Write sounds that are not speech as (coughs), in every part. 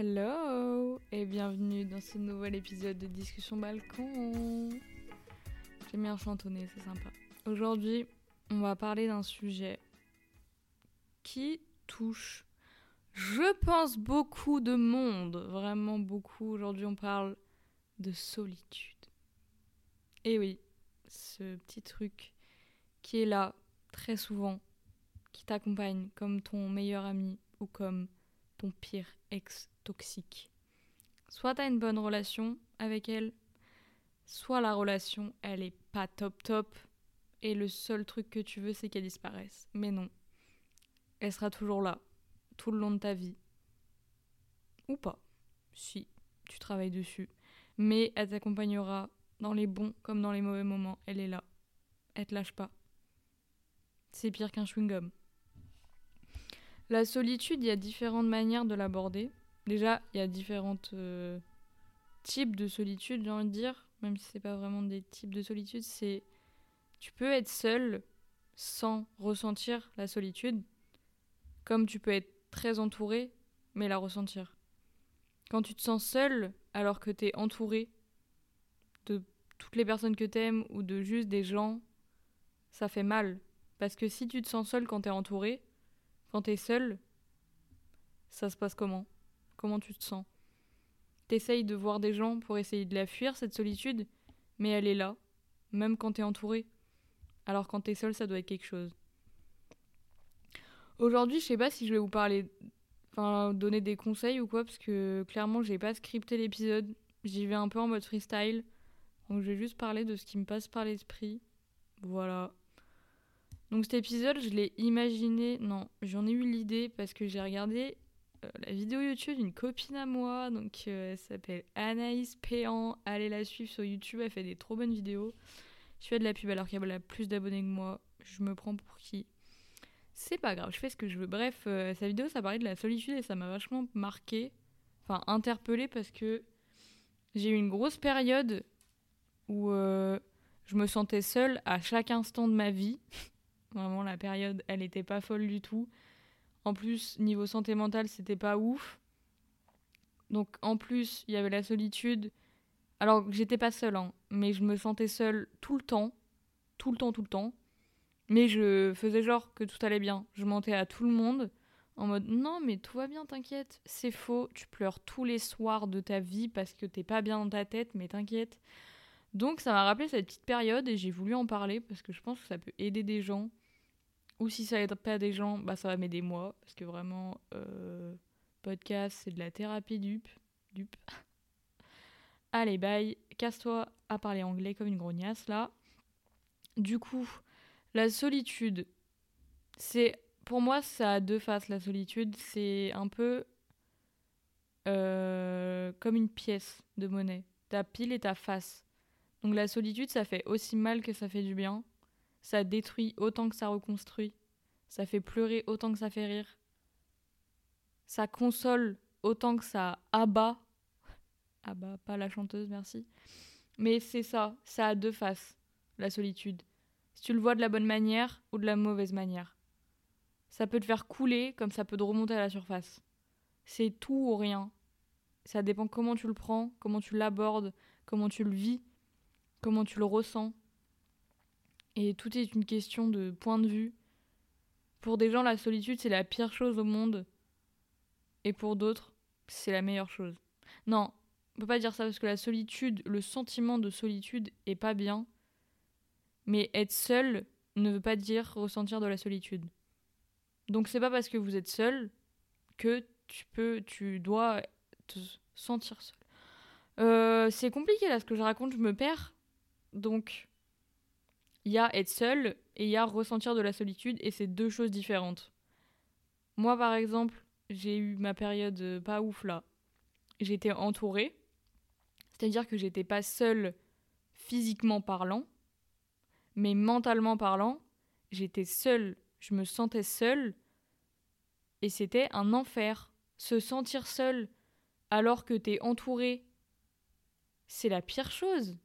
Hello et bienvenue dans ce nouvel épisode de Discussion Balcon. J'aime bien chantonner, c'est sympa. Aujourd'hui, on va parler d'un sujet qui touche, je pense, beaucoup de monde, vraiment beaucoup. Aujourd'hui, on parle de solitude. Et oui, ce petit truc qui est là très souvent, qui t'accompagne comme ton meilleur ami ou comme ton pire ex toxique. Soit t'as une bonne relation avec elle, soit la relation elle est pas top top et le seul truc que tu veux c'est qu'elle disparaisse. Mais non, elle sera toujours là tout le long de ta vie. Ou pas, si tu travailles dessus. Mais elle t'accompagnera dans les bons comme dans les mauvais moments. Elle est là. Elle te lâche pas. C'est pire qu'un chewing-gum. La solitude, il y a différentes manières de l'aborder. Déjà, il y a différents euh, types de solitude, j'ai envie de dire, même si c'est pas vraiment des types de solitude, c'est tu peux être seul sans ressentir la solitude, comme tu peux être très entouré mais la ressentir. Quand tu te sens seul alors que tu es entouré de toutes les personnes que t'aimes ou de juste des gens, ça fait mal. Parce que si tu te sens seul quand t'es entouré, quand t'es seul, ça se passe comment? Comment tu te sens? T'essayes de voir des gens pour essayer de la fuir, cette solitude, mais elle est là, même quand t'es entouré. Alors quand t'es seul, ça doit être quelque chose. Aujourd'hui, je sais pas si je vais vous parler, enfin, donner des conseils ou quoi, parce que clairement, j'ai pas scripté l'épisode. J'y vais un peu en mode freestyle. Donc je vais juste parler de ce qui me passe par l'esprit. Voilà. Donc cet épisode, je l'ai imaginé, non, j'en ai eu l'idée parce que j'ai regardé euh, la vidéo YouTube d'une copine à moi, donc euh, elle s'appelle Anaïs Péan, allez la suivre sur YouTube, elle fait des trop bonnes vidéos. Je fais de la pub alors qu'elle a plus d'abonnés que moi, je me prends pour qui? C'est pas grave, je fais ce que je veux. Bref, euh, sa vidéo ça parlait de la solitude et ça m'a vachement marqué, enfin interpellé parce que j'ai eu une grosse période où je me sentais seule à chaque instant de ma vie. (laughs) Vraiment, la période, elle était pas folle du tout. En plus, niveau santé mentale, c'était pas ouf. Donc, en plus, il y avait la solitude. Alors, j'étais pas seule, hein, mais je me sentais seule tout le temps. Tout le temps, tout le temps. Mais je faisais genre que tout allait bien. Je mentais à tout le monde en mode non, mais tout va bien, t'inquiète. C'est faux, tu pleures tous les soirs de ta vie parce que t'es pas bien dans ta tête, mais t'inquiète. Donc ça m'a rappelé cette petite période et j'ai voulu en parler parce que je pense que ça peut aider des gens. Ou si ça aide pas des gens, bah ça va m'aider moi. Parce que vraiment, euh, podcast, c'est de la thérapie dupe. dupe. (laughs) Allez, bye. Casse-toi à parler anglais comme une grognasse là. Du coup, la solitude, c'est. Pour moi, ça a deux faces la solitude. C'est un peu euh, comme une pièce de monnaie. Ta pile et ta face. Donc la solitude, ça fait aussi mal que ça fait du bien. Ça détruit autant que ça reconstruit. Ça fait pleurer autant que ça fait rire. Ça console autant que ça abat. Abat, pas la chanteuse, merci. Mais c'est ça, ça a deux faces, la solitude. Si tu le vois de la bonne manière ou de la mauvaise manière. Ça peut te faire couler comme ça peut te remonter à la surface. C'est tout ou rien. Ça dépend comment tu le prends, comment tu l'abordes, comment tu le vis comment tu le ressens. Et tout est une question de point de vue. Pour des gens, la solitude, c'est la pire chose au monde. Et pour d'autres, c'est la meilleure chose. Non, on peut pas dire ça parce que la solitude, le sentiment de solitude est pas bien. Mais être seul ne veut pas dire ressentir de la solitude. Donc c'est pas parce que vous êtes seul que tu peux, tu dois te sentir seul. Euh, c'est compliqué là ce que je raconte, je me perds. Donc, il y a être seul et il y a ressentir de la solitude, et c'est deux choses différentes. Moi, par exemple, j'ai eu ma période euh, pas ouf là. J'étais entourée, c'est-à-dire que j'étais pas seule physiquement parlant, mais mentalement parlant, j'étais seule, je me sentais seule, et c'était un enfer. Se sentir seul alors que t'es entouré, c'est la pire chose.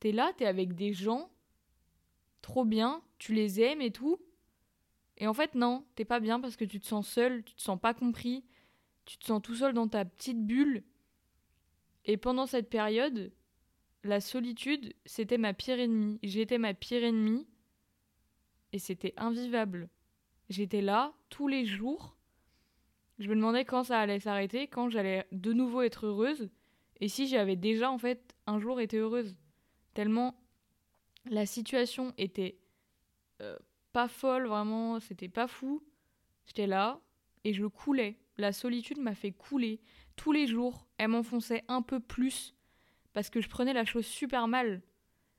T'es là, t'es avec des gens, trop bien, tu les aimes et tout. Et en fait, non, t'es pas bien parce que tu te sens seul, tu te sens pas compris, tu te sens tout seul dans ta petite bulle. Et pendant cette période, la solitude, c'était ma pire ennemie. J'étais ma pire ennemie et c'était invivable. J'étais là tous les jours. Je me demandais quand ça allait s'arrêter, quand j'allais de nouveau être heureuse et si j'avais déjà en fait un jour été heureuse. Tellement la situation était euh, pas folle, vraiment, c'était pas fou. J'étais là et je coulais. La solitude m'a fait couler. Tous les jours, elle m'enfonçait un peu plus parce que je prenais la chose super mal.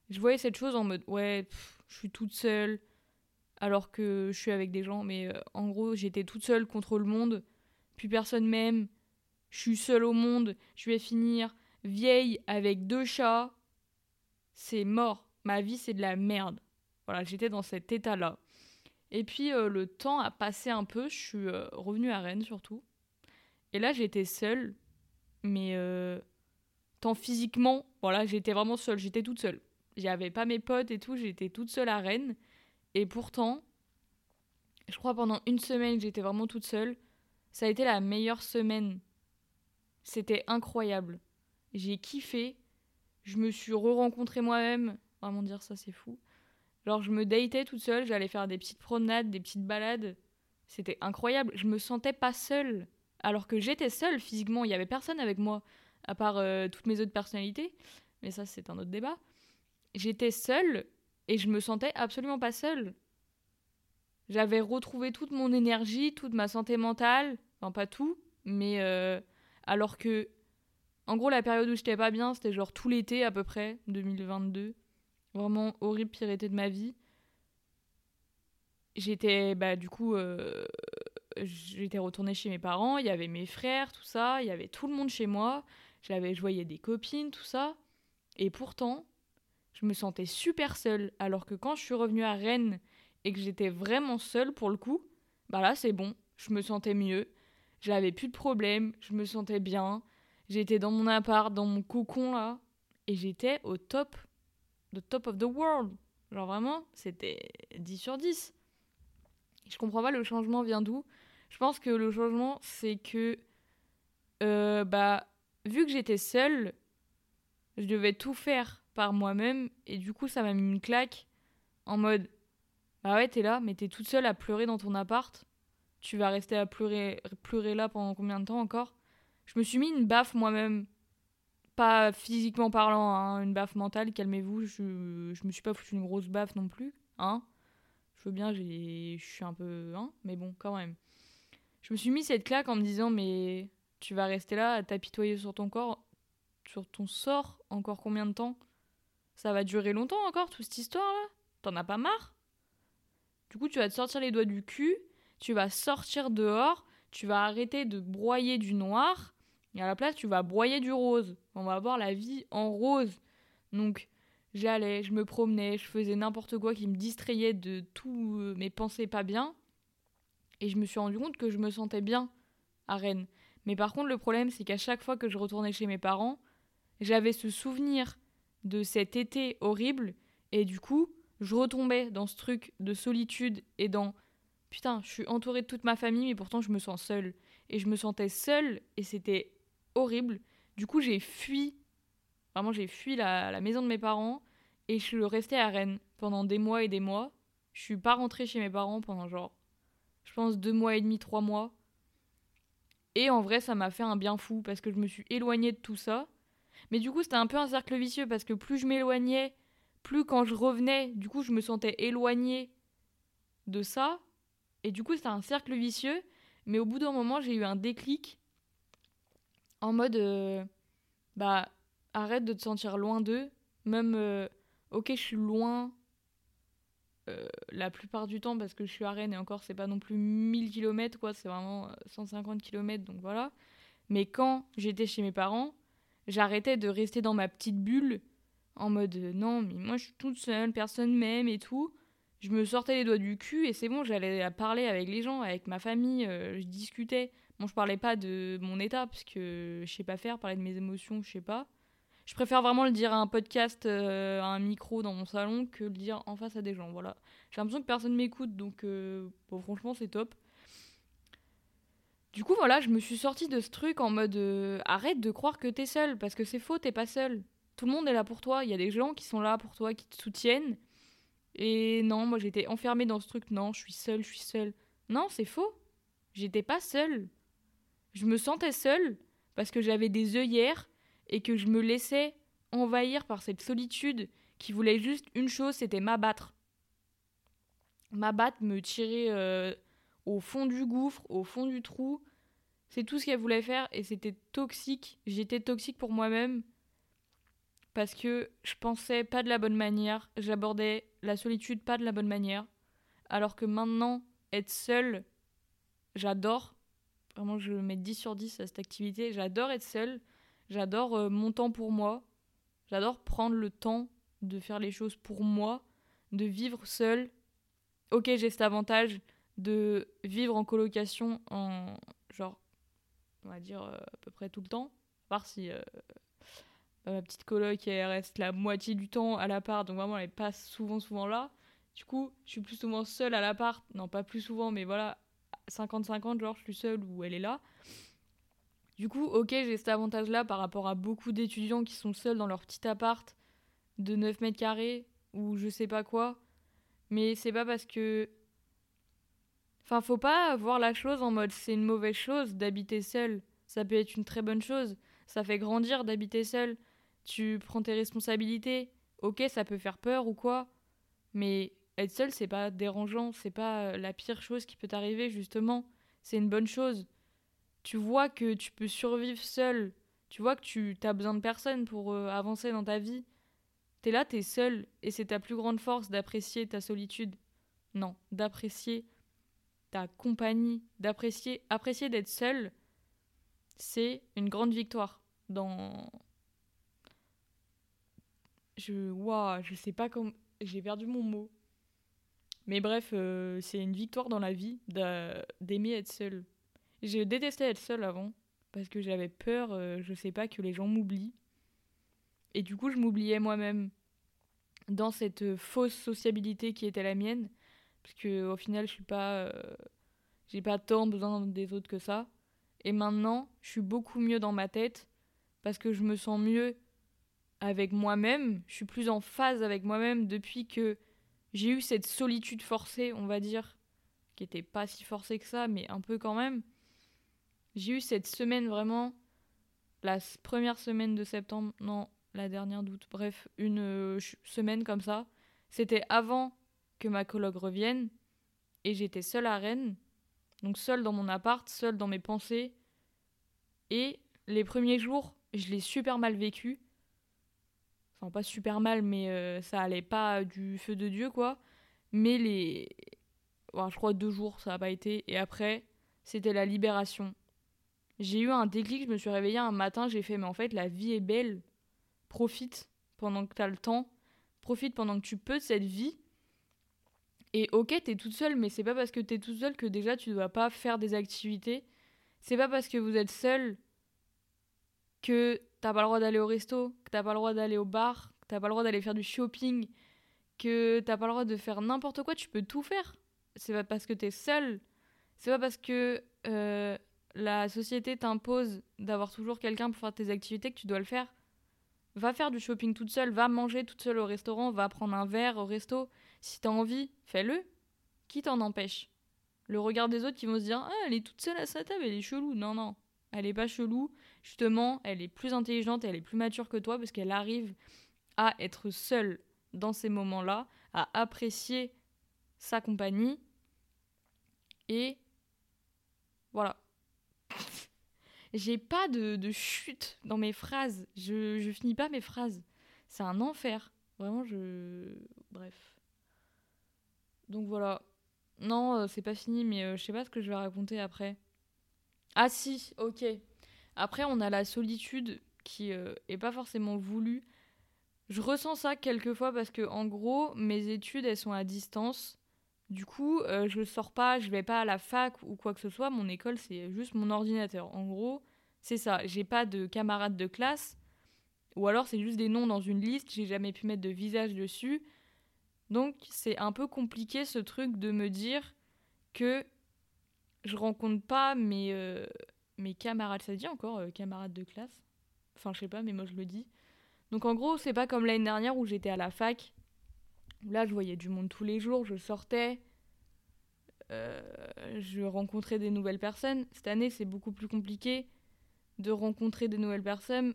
Je voyais cette chose en mode ouais, je suis toute seule alors que je suis avec des gens, mais euh, en gros, j'étais toute seule contre le monde, puis personne m'aime. Je suis seule au monde, je vais finir vieille avec deux chats. C'est mort. Ma vie, c'est de la merde. Voilà, j'étais dans cet état-là. Et puis euh, le temps a passé un peu, je suis euh, revenue à Rennes surtout. Et là, j'étais seule, mais tant physiquement, voilà, j'étais vraiment seule, j'étais toute seule. J'avais pas mes potes et tout, j'étais toute seule à Rennes. Et pourtant, je crois pendant une semaine j'étais vraiment toute seule. Ça a été la meilleure semaine. C'était incroyable. J'ai kiffé. Je me suis re-rencontrée moi-même. Vraiment dire ça, c'est fou. Genre, je me datais toute seule, j'allais faire des petites promenades, des petites balades. C'était incroyable. Je me sentais pas seule. Alors que j'étais seule physiquement, il y avait personne avec moi à part euh, toutes mes autres personnalités, mais ça c'est un autre débat. J'étais seule et je me sentais absolument pas seule. J'avais retrouvé toute mon énergie, toute ma santé mentale, enfin pas tout, mais euh, alors que, en gros, la période où j'étais pas bien, c'était genre tout l'été à peu près, 2022. Vraiment horrible, pire été de ma vie. J'étais, bah du coup, euh, j'étais retournée chez mes parents, il y avait mes frères, tout ça, il y avait tout le monde chez moi. J'avais, je voyais des copines, tout ça. Et pourtant, je me sentais super seule. Alors que quand je suis revenue à Rennes et que j'étais vraiment seule pour le coup, bah là c'est bon, je me sentais mieux. J'avais plus de problèmes, je me sentais bien. J'étais dans mon appart, dans mon cocon là. Et j'étais au top. The top of the world. Genre vraiment, c'était 10 sur 10. Je comprends pas le changement vient d'où? Je pense que le changement, c'est que euh, bah vu que j'étais seule, je devais tout faire par moi-même et du coup ça m'a mis une claque en mode bah ouais t'es là mais t'es toute seule à pleurer dans ton appart tu vas rester à pleurer pleurer là pendant combien de temps encore? Je me suis mis une baffe moi-même. Pas physiquement parlant hein, une baffe mentale calmez-vous je, je me suis pas foutu une grosse baffe non plus hein. Je veux bien je suis un peu hein mais bon quand même. Je me suis mis cette claque en me disant mais tu vas rester là à t'apitoyer sur ton corps, sur ton sort, encore combien de temps? Ça va durer longtemps encore, toute cette histoire-là? T'en as pas marre? Du coup, tu vas te sortir les doigts du cul, tu vas sortir dehors, tu vas arrêter de broyer du noir, et à la place, tu vas broyer du rose. On va avoir la vie en rose. Donc, j'allais, je me promenais, je faisais n'importe quoi qui me distrayait de tous euh, mes pensées pas bien. Et je me suis rendu compte que je me sentais bien à Rennes. Mais par contre, le problème, c'est qu'à chaque fois que je retournais chez mes parents, j'avais ce souvenir de cet été horrible, et du coup, je retombais dans ce truc de solitude et dans putain, je suis entourée de toute ma famille, mais pourtant je me sens seule. Et je me sentais seule, et c'était horrible. Du coup, j'ai fui, vraiment, j'ai fui la, maison de mes parents, et je suis restée à Rennes pendant des mois et des mois. Je suis pas rentrée chez mes parents pendant genre, je pense, deux mois et demi, trois mois. Et en vrai, ça m'a fait un bien fou parce que je me suis éloignée de tout ça. Mais du coup, c'était un peu un cercle vicieux parce que plus je m'éloignais, plus quand je revenais, du coup, je me sentais éloignée de ça. Et du coup, c'était un cercle vicieux. Mais au bout d'un moment, j'ai eu un déclic en mode euh, bah, arrête de te sentir loin d'eux. Même, euh, ok, je suis loin euh, la plupart du temps parce que je suis à Rennes et encore c'est pas non plus 1000 km quoi, c'est vraiment 150 euh, km donc voilà. Mais quand j'étais chez mes parents, j'arrêtais de rester dans ma petite bulle en mode non mais moi je suis toute seule, personne m'aime et tout. Je me sortais les doigts du cul et c'est bon, j'allais parler avec les gens, avec ma famille, je discutais. Je parlais pas de mon état parce que je sais pas faire, parler de mes émotions, je sais pas. Je préfère vraiment le dire à un podcast, euh, à un micro dans mon salon, que le dire en face à des gens. Voilà. J'ai l'impression que personne m'écoute, donc euh, franchement, c'est top. Du coup, voilà, je me suis sortie de ce truc en mode euh, arrête de croire que t'es seul, parce que c'est faux, t'es pas seul. Tout le monde est là pour toi, il y a des gens qui sont là pour toi, qui te soutiennent. Et non, moi j'étais enfermée dans ce truc, non, je suis seule, je suis seule. Non, c'est faux. J'étais pas seule. Je me sentais seule parce que j'avais des œillères et que je me laissais envahir par cette solitude qui voulait juste une chose, c'était m'abattre. M'abattre, me tirer euh, au fond du gouffre, au fond du trou. C'est tout ce qu'elle voulait faire et c'était toxique. J'étais toxique pour moi-même parce que je pensais pas de la bonne manière, j'abordais la solitude pas de la bonne manière. Alors que maintenant, être seule, j'adore. Vraiment, je mets 10 sur 10 à cette activité. J'adore être seule. J'adore euh, mon temps pour moi. J'adore prendre le temps de faire les choses pour moi, de vivre seule. Ok, j'ai cet avantage de vivre en colocation en genre, on va dire euh, à peu près tout le temps. À part si euh, ma petite coloc elle reste la moitié du temps à l'appart, donc vraiment elle est pas souvent souvent là. Du coup, je suis plus souvent seule à l'appart. Non, pas plus souvent, mais voilà, 50-50, genre je suis seule ou elle est là. Du coup, ok, j'ai cet avantage-là par rapport à beaucoup d'étudiants qui sont seuls dans leur petit appart de 9 mètres carrés ou je sais pas quoi. Mais c'est pas parce que. Enfin, faut pas voir la chose en mode c'est une mauvaise chose d'habiter seul. Ça peut être une très bonne chose. Ça fait grandir d'habiter seul. Tu prends tes responsabilités. Ok, ça peut faire peur ou quoi. Mais être seul, c'est pas dérangeant, c'est pas euh, la pire chose qui peut t'arriver, justement. C'est une bonne chose. Tu vois que tu peux survivre seul. Tu vois que tu as besoin de personne pour euh, avancer dans ta vie. T'es là, t'es seul, et c'est ta plus grande force d'apprécier ta solitude. Non, d'apprécier ta compagnie, d'apprécier apprécier d'être seul, c'est une grande victoire dans je waouh, je sais pas comment j'ai perdu mon mot. Mais bref, euh, c'est une victoire dans la vie d'aimer être seul. Je détestais être seul avant parce que j'avais peur, euh, je sais pas, que les gens m'oublient. Et du coup, je m'oubliais moi-même dans cette fausse sociabilité qui était la mienne, parce que au final, je suis pas, euh, j'ai pas tant besoin des autres que ça. Et maintenant, je suis beaucoup mieux dans ma tête parce que je me sens mieux avec moi-même. Je suis plus en phase avec moi-même depuis que j'ai eu cette solitude forcée, on va dire, qui était pas si forcée que ça, mais un peu quand même. J'ai eu cette semaine vraiment, la première semaine de septembre, non, la dernière d'août, bref, une euh, semaine comme ça. C'était avant que ma coloc revienne et j'étais seule à Rennes, donc seule dans mon appart, seule dans mes pensées. Et les premiers jours, je l'ai super mal vécu pas super mal, mais euh, ça allait pas du feu de Dieu, quoi. Mais les. je crois deux jours, ça n'a pas été. Et après, c'était la libération. J'ai eu un déclic, je me suis réveillée un matin, j'ai fait, mais en fait, la vie est belle. Profite pendant que tu as le temps. Profite pendant que tu peux de cette vie. Et ok, t'es toute seule, mais c'est pas parce que t'es toute seule que déjà tu dois pas faire des activités. C'est pas parce que vous êtes seule que t'as pas le droit d'aller au resto, que t'as pas le droit d'aller au bar, que t'as pas le droit d'aller faire du shopping, que t'as pas le droit de faire n'importe quoi, tu peux tout faire. C'est pas parce que t'es seul, c'est pas parce que euh, la société t'impose d'avoir toujours quelqu'un pour faire tes activités que tu dois le faire. Va faire du shopping toute seule, va manger toute seule au restaurant, va prendre un verre au resto. Si t'as envie, fais-le. Qui t'en empêche Le regard des autres qui vont se dire Ah, elle est toute seule à sa table, elle est chelou. Non, non, elle est pas chelou justement, elle est plus intelligente et elle est plus mature que toi parce qu'elle arrive à être seule dans ces moments-là, à apprécier sa compagnie. Et voilà. (laughs) J'ai pas de, chute dans mes phrases. Je, je finis pas mes phrases. C'est un enfer. Vraiment, je. Bref. Donc voilà. Non, euh, c'est pas fini, mais euh, je sais pas ce que je vais raconter après. Ah si, ok. Après, on a la solitude qui euh, est pas forcément voulue. Je ressens ça quelquefois parce que, en gros, mes études, elles sont à distance. Du coup, euh, je sors pas, je vais pas à la fac ou quoi que ce soit. Mon école, c'est juste mon ordinateur. En gros, c'est ça. J'ai pas de camarades de classe. Ou alors, c'est juste des noms dans une liste. J'ai jamais pu mettre de visage dessus. Donc, c'est un peu compliqué ce truc de me dire que je rencontre pas mes, euh, mes camarades, ça dit encore, euh, camarades de classe? Enfin, je sais pas, mais moi je le dis. Donc en gros, c'est pas comme l'année dernière où j'étais à la fac. Là, je voyais du monde tous les jours, je sortais, euh, je rencontrais des nouvelles personnes. Cette année, c'est beaucoup plus compliqué de rencontrer des nouvelles personnes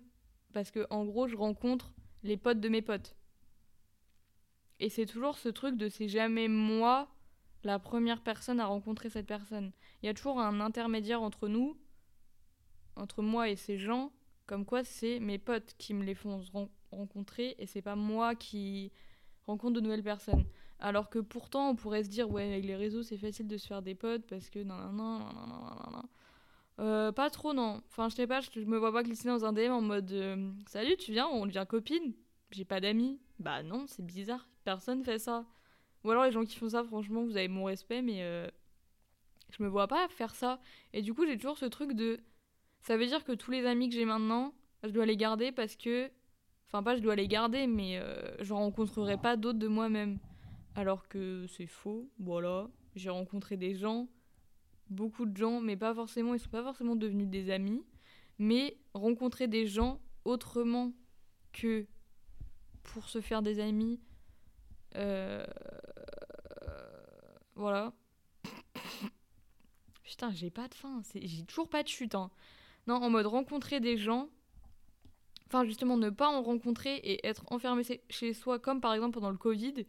parce que en gros, je rencontre les potes de mes potes. Et c'est toujours ce truc de c'est jamais moi la première personne à rencontrer cette personne. Il y a toujours un intermédiaire entre nous, entre moi et ces gens, comme quoi c'est mes potes qui me les font rencontrer et c'est pas moi qui rencontre de nouvelles personnes. Alors que pourtant, on pourrait se dire, ouais, avec les réseaux, c'est facile de se faire des potes parce que non, non, non, non, non, non. Euh, pas trop, non. Enfin, je sais pas, je, me vois pas glisser dans un DM en mode euh, Salut, tu viens, on devient copine. J'ai pas d'amis. Bah non, c'est bizarre. Personne fait ça. Ou alors les gens qui font ça, franchement, vous avez mon respect, mais euh, je me vois pas faire ça. Et du coup, j'ai toujours ce truc de. Ça veut dire que tous les amis que j'ai maintenant, je dois les garder parce que. Enfin, pas je dois les garder, mais euh, je rencontrerai pas d'autres de moi-même. Alors que c'est faux, voilà. J'ai rencontré des gens, beaucoup de gens, mais pas forcément, ils sont pas forcément devenus des amis. Mais rencontrer des gens autrement que pour se faire des amis, euh, voilà. (coughs) Putain, j'ai pas de faim. J'ai toujours pas de chute. Hein. Non, en mode rencontrer des gens. Enfin, justement, ne pas en rencontrer et être enfermé chez soi, comme par exemple pendant le Covid.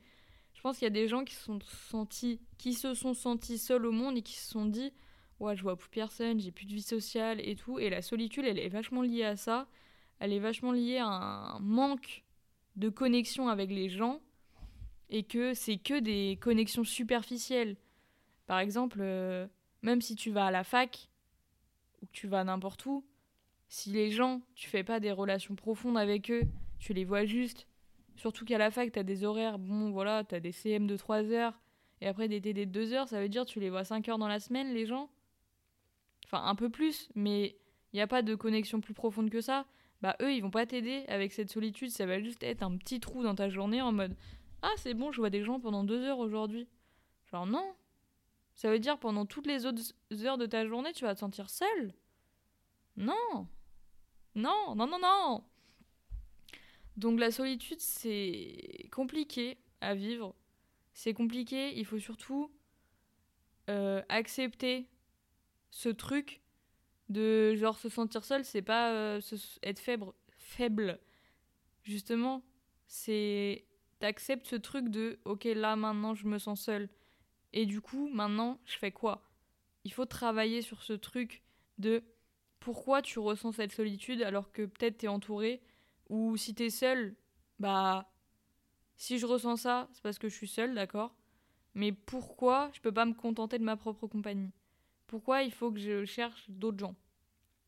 Je pense qu'il y a des gens qui se sont sentis, qui se sont sentis seuls au monde et qui se sont dit Ouais, je vois plus personne, j'ai plus de vie sociale et tout. Et la solitude, elle est vachement liée à ça. Elle est vachement liée à un manque de connexion avec les gens et que c'est que des connexions superficielles. Par exemple, euh, même si tu vas à la fac ou que tu vas n'importe où, si les gens, tu fais pas des relations profondes avec eux, tu les vois juste. Surtout qu'à la fac, tu as des horaires, bon voilà, tu as des CM de 3 heures et après des TD de 2 heures, ça veut dire tu les vois 5 heures dans la semaine, les gens. Enfin, un peu plus, mais il n'y a pas de connexion plus profonde que ça. Bah, eux, ils vont pas t'aider avec cette solitude, ça va juste être un petit trou dans ta journée en mode ah, c'est bon, je vois des gens pendant deux heures aujourd'hui. Genre, non. Ça veut dire pendant toutes les autres heures de ta journée, tu vas te sentir seul. Non. Non, non, non, non. Donc la solitude, c'est compliqué à vivre. C'est compliqué, il faut surtout euh, accepter ce truc de genre se sentir seul, c'est pas euh, être faible, faible. Justement, c'est t'acceptes ce truc de ok là maintenant je me sens seule. Et du coup maintenant je fais quoi? Il faut travailler sur ce truc de pourquoi tu ressens cette solitude alors que peut-être t'es entouré ou si t'es seule bah si je ressens ça c'est parce que je suis seule d'accord? Mais pourquoi je peux pas me contenter de ma propre compagnie? Pourquoi il faut que je cherche d'autres gens?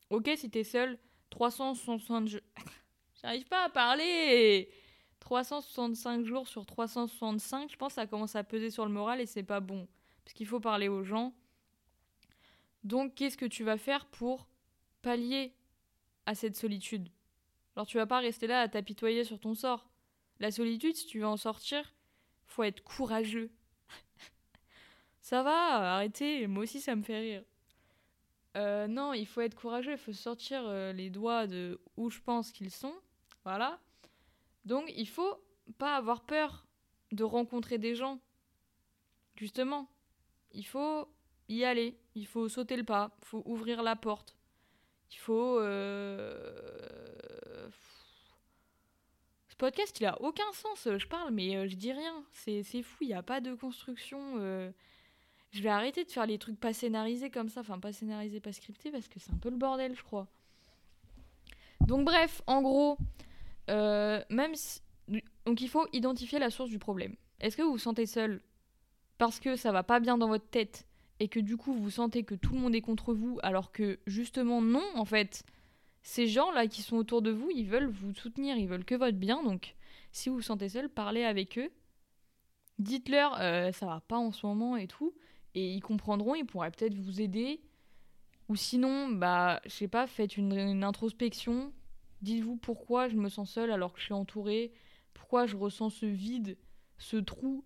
Ok si t'es seule 360 (laughs) j'arrive pas à parler 365 jours sur 365, je pense que ça commence à peser sur le moral et c'est pas bon. Parce qu'il faut parler aux gens. Donc, qu'est-ce que tu vas faire pour pallier à cette solitude? Alors, tu vas pas rester là à t'apitoyer sur ton sort. La solitude, si tu veux en sortir, faut être courageux. (laughs) ça va, arrêtez, moi aussi ça me fait rire. Euh, non, il faut être courageux, il faut sortir euh, les doigts de où je pense qu'ils sont. Voilà. Donc il faut pas avoir peur de rencontrer des gens. Justement, il faut y aller, il faut sauter le pas, il faut ouvrir la porte. Il faut... Euh, ce podcast, il a aucun sens. Je parle, mais euh, je dis rien. C'est fou, il n'y a pas de construction. Euh. Je vais arrêter de faire les trucs pas scénarisés comme ça. Enfin, pas scénarisés, pas scriptés, parce que c'est un peu le bordel, je crois. Donc bref, en gros, euh, même Donc il faut identifier la source du problème. Est-ce que vous vous sentez seul parce que ça va pas bien dans votre tête et que du coup vous sentez que tout le monde est contre vous alors que justement non en fait ces gens là qui sont autour de vous ils veulent vous soutenir ils veulent que votre bien. Donc si vous vous sentez seul parlez avec eux. Dites-leur euh, ça va pas en ce moment et tout. Et ils comprendront ils pourraient peut-être vous aider. Ou sinon bah je sais pas faites une introspection Dites-vous pourquoi je me sens seule alors que je suis entourée, pourquoi je ressens ce vide, ce trou,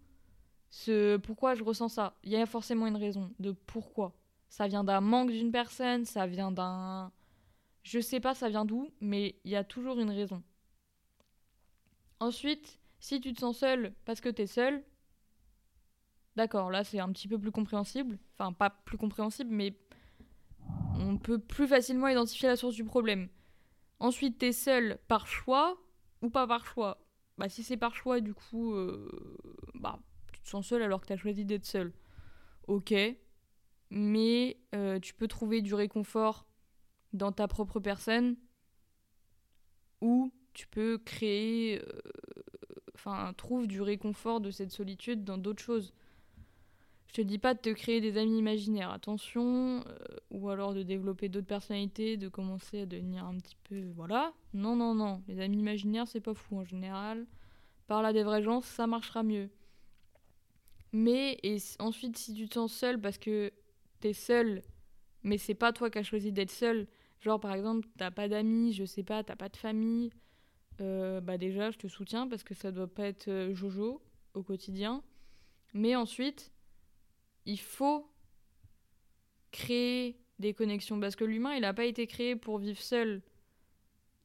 ce pourquoi je ressens ça? Il y a forcément une raison de pourquoi. ça vient d'un manque d'une personne, ça vient d'un... Je sais pas ça vient d'où, mais il y a toujours une raison. Ensuite, si tu te sens seul parce que t'es seul, d'accord, là c'est un petit peu plus compréhensible. Enfin, pas plus compréhensible, mais on peut plus facilement identifier la source du problème. Ensuite, t'es seul par choix ou pas par choix? Bah, si c'est par choix, du coup, euh, bah, tu te sens seul alors que t'as choisi d'être seul. Ok. Mais euh, tu peux trouver du réconfort dans ta propre personne ou tu peux créer. Euh, enfin, trouve du réconfort de cette solitude dans d'autres choses. Je te dis pas de te créer des amis imaginaires, attention, euh, ou alors de développer d'autres personnalités, de commencer à devenir un petit peu. Voilà. Non, non, non. Les amis imaginaires, c'est pas fou en général. Parle à des vrais gens, ça marchera mieux. Mais, et ensuite, si tu te sens seul parce que t'es seul, mais c'est pas toi qui as choisi d'être seul, genre par exemple, t'as pas d'amis, je sais pas, t'as pas de famille, euh, bah déjà, je te soutiens parce que ça doit pas être euh, Jojo au quotidien. Mais ensuite, il faut créer des connexions parce que l'humain, il n'a pas été créé pour vivre seul.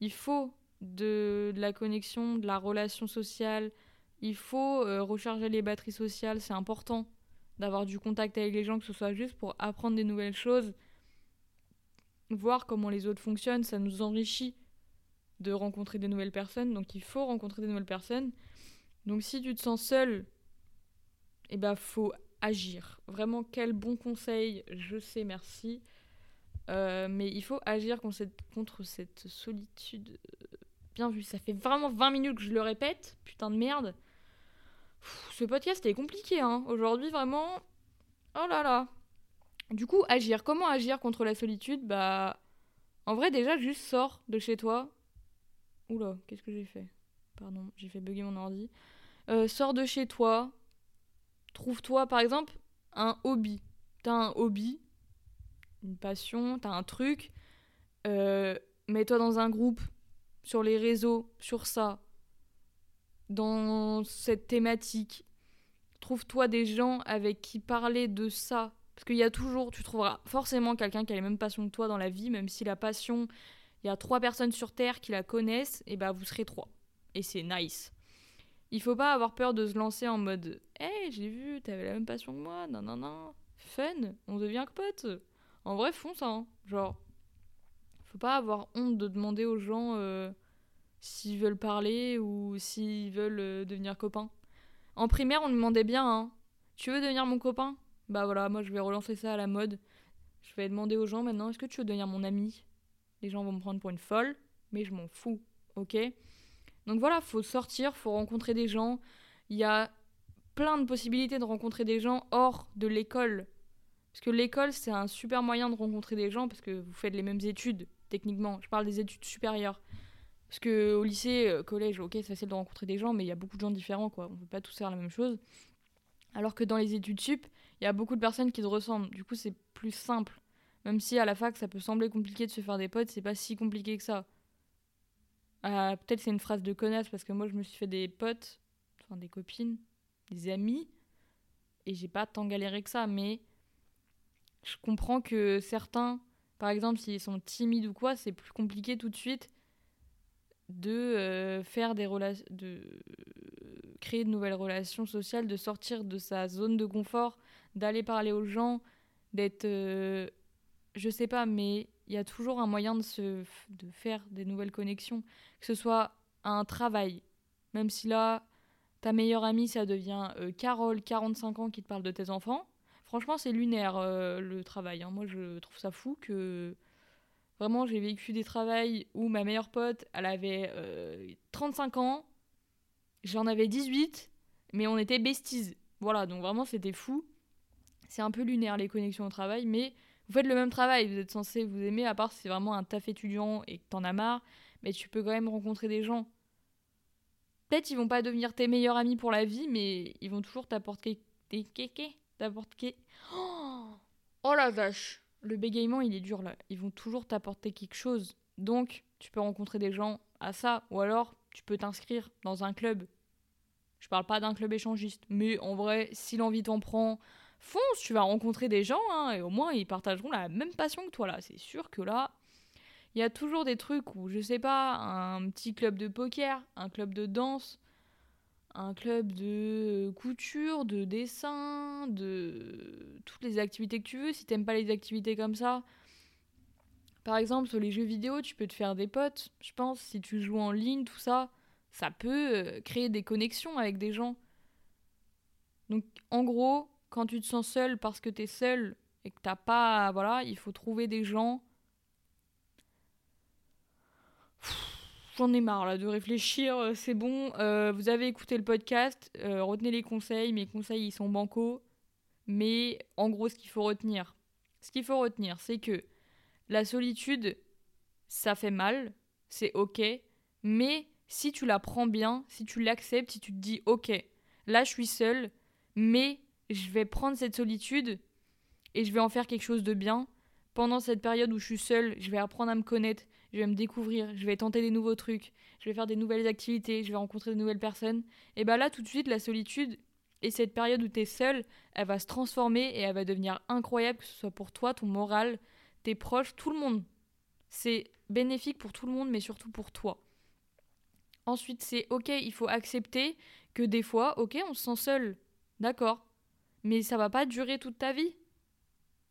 Il faut de, la connexion, de la relation sociale. Il faut euh, recharger les batteries sociales. C'est important d'avoir du contact avec les gens, que ce soit juste pour apprendre des nouvelles choses, voir comment les autres fonctionnent. Ça nous enrichit de rencontrer des nouvelles personnes. Donc il faut rencontrer des nouvelles personnes. Donc si tu te sens seul, eh ben faut agir. Vraiment, quel bon conseil, je sais, merci. Euh, mais il faut agir contre cette, solitude. Bien vu, ça fait vraiment 20 minutes que je le répète. Putain de merde. ce podcast est compliqué, hein. Aujourd'hui, vraiment. Oh là là. Du coup, agir. Comment agir contre la solitude? Bah. En vrai, déjà, juste sors de chez toi. Oula, qu'est-ce que j'ai fait? Pardon, j'ai fait bugger mon ordi. Euh, sors de chez toi, Trouve-toi, par exemple, un hobby. T'as un hobby, une passion, t'as un truc. Euh, mets-toi dans un groupe, sur les réseaux, sur ça, dans cette thématique. Trouve-toi des gens avec qui parler de ça. Parce qu'il y a toujours, tu trouveras forcément quelqu'un qui a les mêmes passions que toi dans la vie, même si la passion, il y a trois personnes sur Terre qui la connaissent, et bah vous serez trois. Et c'est nice. Il faut pas avoir peur de se lancer en mode Hey, j'ai vu, t'avais la même passion que moi, non, non, non. Fun, on devient que potes. En vrai, fonce, hein. Genre, faut pas avoir honte de demander aux gens euh, s'ils veulent parler ou s'ils veulent euh, devenir copains. En primaire, on demandait bien, hein. Tu veux devenir mon copain? Bah voilà, moi je vais relancer ça à la mode. Je vais demander aux gens maintenant, est-ce que tu veux devenir mon ami? Les gens vont me prendre pour une folle, mais je m'en fous, ok? Donc voilà, faut sortir, faut rencontrer des gens. Il y a plein de possibilités de rencontrer des gens hors de l'école. Parce que l'école, c'est un super moyen de rencontrer des gens parce que vous faites les mêmes études, techniquement. Je parle des études supérieures. Parce que au lycée, euh, collège, ok, c'est facile de rencontrer des gens, mais il y a beaucoup de gens différents, quoi. On ne peut pas tous faire la même chose. Alors que dans les études sup, il y a beaucoup de personnes qui se ressemblent. Du coup, c'est plus simple. Même si à la fac, ça peut sembler compliqué de se faire des potes, c'est pas si compliqué que ça. Ah, peut-être c'est une phrase de connasse parce que moi je me suis fait des potes, enfin des copines, des amis, et j'ai pas tant galéré que ça, mais je comprends que certains, par exemple, s'ils sont timides ou quoi, c'est plus compliqué tout de suite de euh, faire des relations, de créer de nouvelles relations sociales, de sortir de sa zone de confort, d'aller parler aux gens, d'être, euh, je sais pas, mais il y a toujours un moyen de, se, de faire des nouvelles connexions, que ce soit un travail, même si là, ta meilleure amie, ça devient euh, Carole, 45 ans, qui te parle de tes enfants. Franchement, c'est lunaire euh, le travail. Hein. Moi, je trouve ça fou que vraiment, j'ai vécu des travails où ma meilleure pote, elle avait 35 euh, ans, j'en avais 18, mais on était besties. Voilà, donc vraiment, c'était fou. C'est un peu lunaire les connexions au travail, mais vous faites le même travail, vous êtes censé vous aimer, à part si c'est vraiment un taf étudiant et que t'en as marre, mais tu peux quand même rencontrer des gens. Peut-être ils vont pas devenir tes meilleurs amis pour la vie, mais ils vont toujours t'apporter des kékés, t'apporter. Oh, (gasps) oh la vache Le bégaiement il est dur là. Ils vont toujours t'apporter quelque chose. Donc tu peux rencontrer des gens à ça, ou alors tu peux t'inscrire dans un club. Je parle pas d'un club échangiste, mais en vrai, si l'envie t'en prend, fonce, tu vas rencontrer des gens, hein, et au moins ils partageront la même passion que toi là. C'est sûr que là, il y a toujours des trucs où, je sais pas, un petit club de poker, un club de danse, un club de couture, de dessin, de toutes les activités que tu veux. Si t'aimes pas les activités comme ça, par exemple, sur les jeux vidéo, tu peux te faire des potes, je pense. Si tu joues en ligne, tout ça, ça peut euh, créer des connexions avec des gens. Donc, en gros, quand tu te sens seul parce que t'es seul et que t'as pas. Voilà, il faut trouver des gens. J'en ai marre là de réfléchir, euh, c'est bon. Euh, vous avez écouté le podcast, retenez les conseils. Mes conseils ils sont bancaux. Mais en gros, ce qu'il faut retenir, ce qu'il faut retenir, c'est que la solitude, ça fait mal, c'est ok, mais si tu la prends bien, si tu l'acceptes, si tu te dis ok, là je suis seule, mais je vais prendre cette solitude et je vais en faire quelque chose de bien. Pendant cette période où je suis seule, je vais apprendre à me connaître, je vais me découvrir, je vais tenter des nouveaux trucs, je vais faire des nouvelles activités, je vais rencontrer de nouvelles personnes. Et bah là, tout de suite, la solitude et cette période où tu es seule, elle va se transformer et elle va devenir incroyable, que ce soit pour toi, ton moral, tes proches, tout le monde. C'est bénéfique pour tout le monde, mais surtout pour toi. Ensuite, c'est ok, il faut accepter que des fois, ok, on se sent seul. D'accord. Mais ça va pas durer toute ta vie.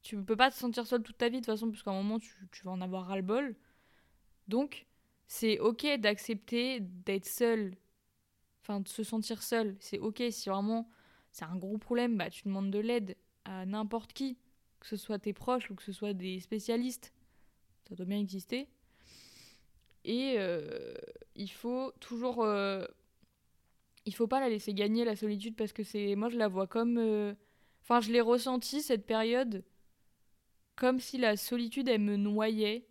Tu ne peux pas te sentir seul toute ta vie de toute façon, parce qu'à un moment, tu, vas en avoir ras-le-bol. Donc, c'est ok d'accepter d'être seul. Enfin, de se sentir seul. C'est ok si vraiment c'est un gros problème, bah tu demandes de l'aide à n'importe qui que ce soit tes proches ou que ce soit des spécialistes. Ça doit bien exister. Et euh, il faut toujours. Euh, il faut pas la laisser gagner la solitude parce que c'est. Moi, je la vois comme. Euh, enfin, je l'ai ressenti cette période comme si la solitude, elle me noyait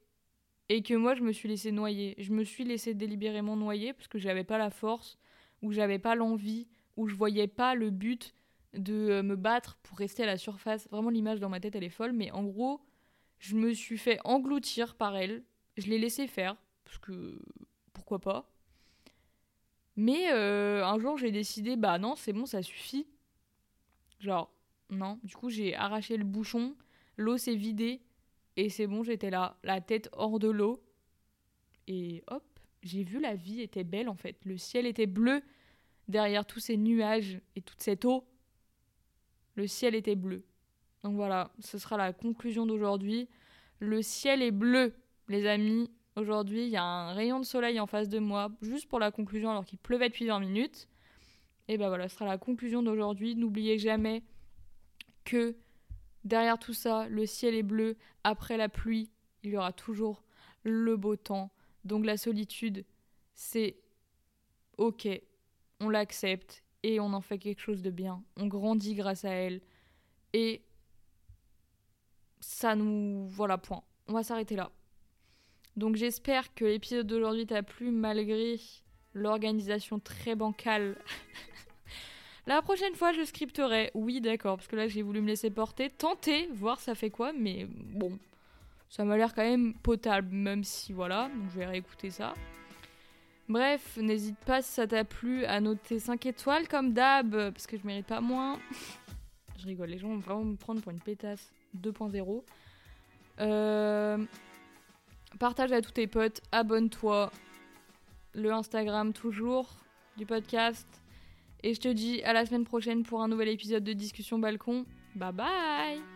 et que moi, je me suis laissé noyer. Je me suis laissé délibérément noyer parce que j'avais pas la force ou j'avais pas l'envie ou je voyais pas le but de euh, me battre pour rester à la surface. Vraiment, l'image dans ma tête, elle est folle. Mais en gros, je me suis fait engloutir par elle. Je l'ai laissé faire, parce que pourquoi pas. Mais euh, un jour, j'ai décidé, bah non, c'est bon, ça suffit. Genre, non. Du coup, j'ai arraché le bouchon, l'eau s'est vidée, et c'est bon, j'étais là, la tête hors de l'eau. Et hop, j'ai vu la vie était belle en fait. Le ciel était bleu derrière tous ces nuages et toute cette eau le ciel était bleu. Donc voilà, ce sera la conclusion d'aujourd'hui. Le ciel est bleu, les amis. Aujourd'hui, il y a un rayon de soleil en face de moi, juste pour la conclusion, alors qu'il pleuvait depuis 20 minutes. Et ben voilà, ce sera la conclusion d'aujourd'hui. N'oubliez jamais que derrière tout ça, le ciel est bleu. Après la pluie, il y aura toujours le beau temps. Donc la solitude, c'est ok, on l'accepte et on en fait quelque chose de bien. On grandit grâce à elle. Et ça nous... Voilà, point. On va s'arrêter là. Donc j'espère que l'épisode d'aujourd'hui t'a plu malgré l'organisation très bancale. (laughs) La prochaine fois, je scripterai. Oui, d'accord, parce que là, j'ai voulu me laisser porter, tenter, voir ça fait quoi, mais bon, ça m'a l'air quand même potable, même si voilà, donc je vais réécouter ça. Bref, n'hésite pas si ça t'a plu à noter 5 étoiles comme d'hab, parce que je mérite pas moins. (laughs) je rigole, les gens vont vraiment me prendre pour une pétasse 2.0. Euh, partage à tous tes potes, abonne-toi. Le Instagram toujours du podcast. Et je te dis à la semaine prochaine pour un nouvel épisode de Discussion Balcon. Bye bye